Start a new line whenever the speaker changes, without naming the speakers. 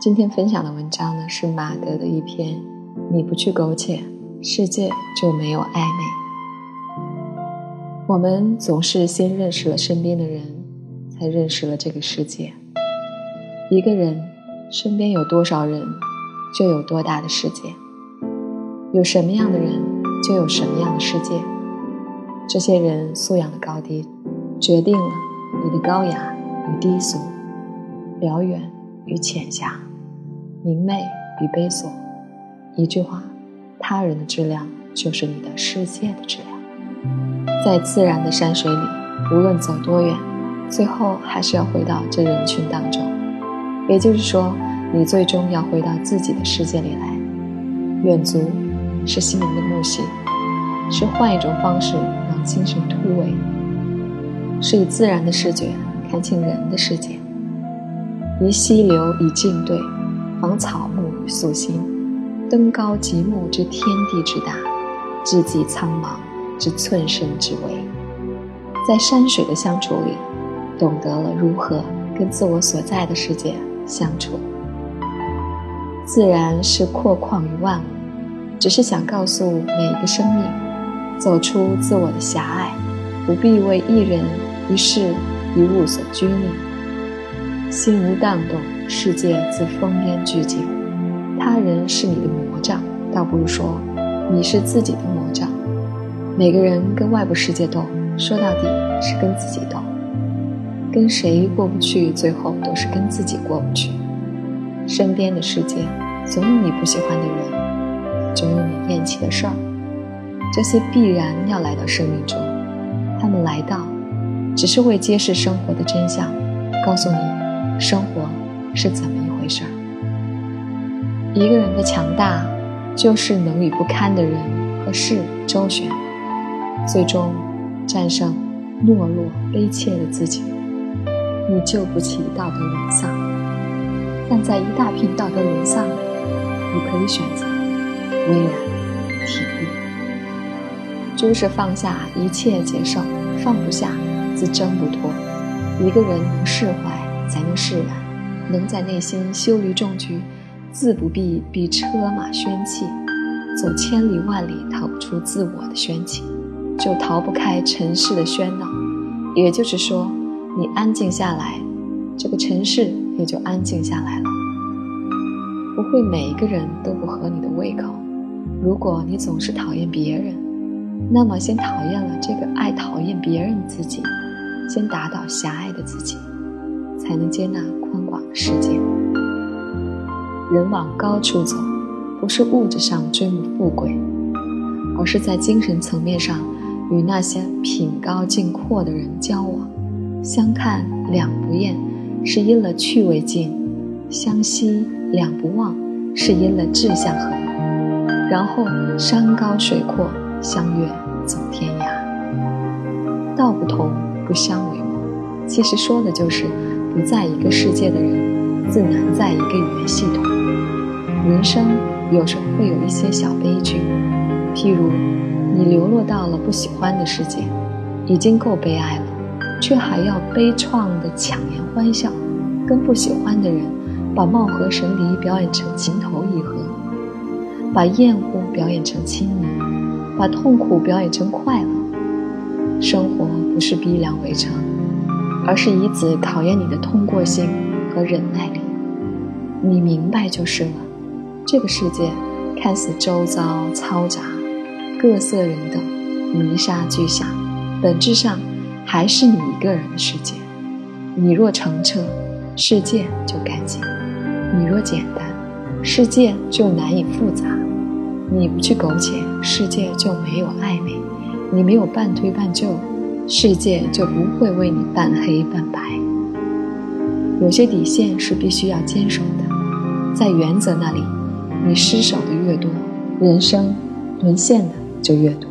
今天分享的文章呢，是马德的一篇。你不去苟且，世界就没有暧昧。我们总是先认识了身边的人，才认识了这个世界。一个人身边有多少人，就有多大的世界。有什么样的人，就有什么样的世界。这些人素养的高低，决定了你的高雅与低俗，辽远与浅狭，明媚与悲锁。一句话，他人的质量就是你的世界的质量。在自然的山水里，无论走多远，最后还是要回到这人群当中。也就是说，你最终要回到自己的世界里来。远足是心灵的沐洗，是换一种方式让。精神突围，是以自然的视觉看清人的世界。以溪流以静对，访草木与素心。登高极目之天地之大，志济苍茫之寸身之微。在山水的相处里，懂得了如何跟自我所在的世界相处。自然是阔旷于万物，只是想告诉每一个生命。走出自我的狭隘，不必为一人一事一物所拘泥。心无荡动，世界自风烟俱静。他人是你的魔杖，倒不如说你是自己的魔杖。每个人跟外部世界斗，说到底是跟自己斗。跟谁过不去，最后都是跟自己过不去。身边的世界，总有你不喜欢的人，总有你厌弃的事儿。这些必然要来到生命中，他们来到，只是为揭示生活的真相，告诉你生活是怎么一回事儿。一个人的强大，就是能与不堪的人和事周旋，最终战胜懦弱悲切的自己。你救不起道德沦丧，但在一大片道德沦丧里，你可以选择巍然体力。诸是放下一切接受，放不下自挣不脱。一个人能释怀，才能释然，能在内心修篱种菊，自不必逼车马喧气，走千里万里逃不出自我的喧气，就逃不开尘世的喧闹。也就是说，你安静下来，这个城市也就安静下来了。不会每一个人都不合你的胃口。如果你总是讨厌别人，那么，先讨厌了这个爱讨厌别人自己，先打倒狭隘的自己，才能接纳宽广的世界。人往高处走，不是物质上追慕富贵，而是在精神层面上与那些品高境阔的人交往。相看两不厌，是因了趣味近；相惜两不忘，是因了志向合。然后山高水阔。相约走天涯，道不同不相为谋。其实说的就是不在一个世界的人，自难在一个语言系统。人生有时候会有一些小悲剧，譬如你流落到了不喜欢的世界，已经够悲哀了，却还要悲怆的强颜欢笑，跟不喜欢的人把貌合神离表演成情投意合，把厌恶表演成亲昵。把痛苦表演成快乐，生活不是逼良为娼，而是以此考验你的通过性和忍耐力。你明白就是了。这个世界看似周遭嘈杂，各色人等，泥沙俱下，本质上还是你一个人的世界。你若澄澈，世界就干净；你若简单，世界就难以复杂。你不去苟且，世界就没有暧昧；你没有半推半就，世界就不会为你半黑半白。有些底线是必须要坚守的，在原则那里，你失守的越多，人生沦陷的就越多。